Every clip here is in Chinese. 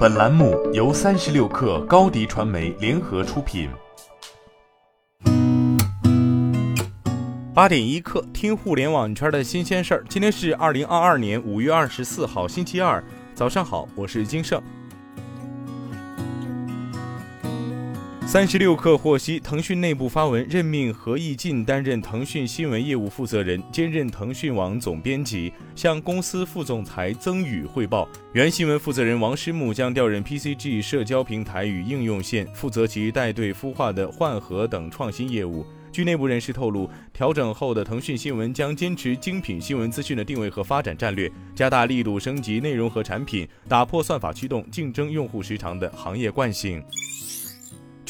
本栏目由三十六氪高低传媒联合出品。八点一刻，听互联网圈的新鲜事儿。今天是二零二二年五月二十四号，星期二，早上好，我是金盛。三十六氪获悉，腾讯内部发文任命何毅进担任腾讯新闻业务负责人，兼任腾讯网总编辑，向公司副总裁曾宇汇报。原新闻负责人王诗木将调任 PCG 社交平台与应用线，负责其带队孵化的换核等创新业务。据内部人士透露，调整后的腾讯新闻将坚持精品新闻资讯的定位和发展战略，加大力度升级内容和产品，打破算法驱动竞争用户时长的行业惯性。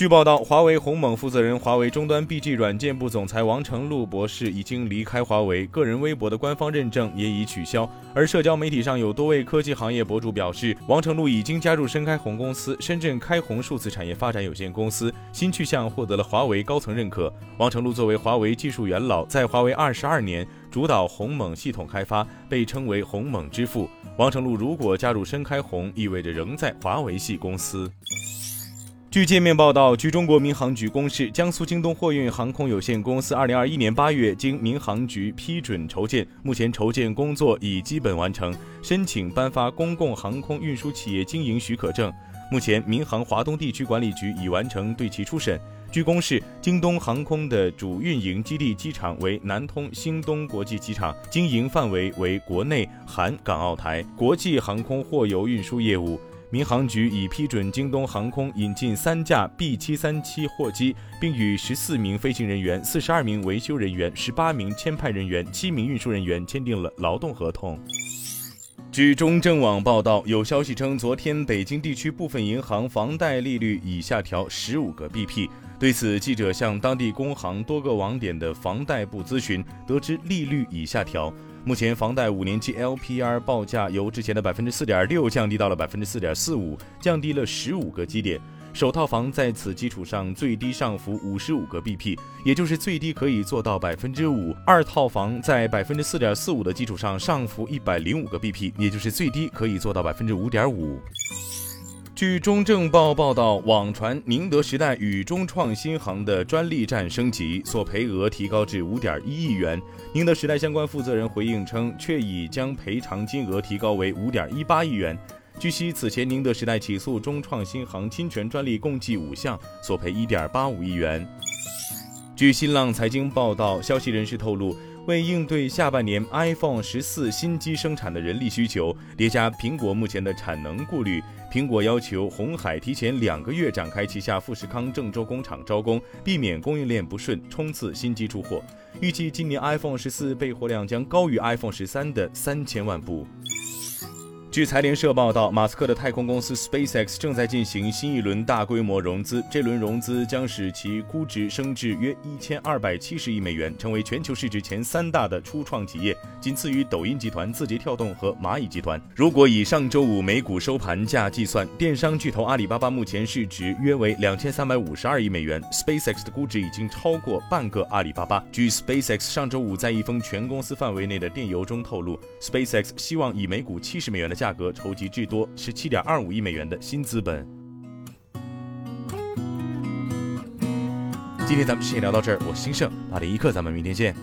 据报道，华为鸿蒙负责人、华为终端 BG 软件部总裁王成禄博士已经离开华为，个人微博的官方认证也已取消。而社交媒体上有多位科技行业博主表示，王成禄已经加入深开鸿公司（深圳开鸿数字产业发展有限公司），新去向获得了华为高层认可。王成禄作为华为技术元老，在华为二十二年，主导鸿蒙系统开发，被称为鸿蒙之父。王成禄如果加入深开鸿，意味着仍在华为系公司。据界面报道，据中国民航局公示，江苏京东货运航空有限公司二零二一年八月经民航局批准筹建，目前筹建工作已基本完成，申请颁发公共航空运输企业经营许可证。目前，民航华东地区管理局已完成对其初审。据公示，京东航空的主运营基地机场为南通兴东国际机场，经营范围为国内含港澳台国际航空货邮运输业务。民航局已批准京东航空引进三架 B 七三七货机，并与十四名飞行人员、四十二名维修人员、十八名签派人员、七名运输人员签订了劳动合同。据中证网报道，有消息称，昨天北京地区部分银行房贷利率已下调十五个 BP。对此，记者向当地工行多个网点的房贷部咨询，得知利率已下调。目前，房贷五年期 LPR 报价由之前的百分之四点六降低到了百分之四点四五，降低了十五个基点。首套房在此基础上最低上浮五十五个 BP，也就是最低可以做到百分之五。二套房在百分之四点四五的基础上上浮一百零五个 BP，也就是最低可以做到百分之五点五。据中证报报道，网传宁德时代与中创新航的专利战升级，索赔额提高至五点一亿元。宁德时代相关负责人回应称，确已将赔偿金额提高为五点一八亿元。据悉，此前宁德时代起诉中创新航侵权专利共计五项，索赔一点八五亿元。据新浪财经报道，消息人士透露。为应对下半年 iPhone 十四新机生产的人力需求，叠加苹果目前的产能顾虑，苹果要求红海提前两个月展开旗下富士康郑州工厂招工，避免供应链不顺冲刺新机出货。预计今年 iPhone 十四备货量将高于 iPhone 十三的三千万部。据财联社报道，马斯克的太空公司 SpaceX 正在进行新一轮大规模融资，这轮融资将使其估值升至约一千二百七十亿美元，成为全球市值前三大的初创企业，仅次于抖音集团、字节跳动和蚂蚁集团。如果以上周五美股收盘价计算，电商巨头阿里巴巴目前市值约为两千三百五十二亿美元，SpaceX 的估值已经超过半个阿里巴巴。据 SpaceX 上周五在一封全公司范围内的电邮中透露，SpaceX 希望以每股七十美元的价格筹集至多十七点二五亿美元的新资本。今天咱们先聊到这儿，我是兴盛，八点一刻，咱们明天见。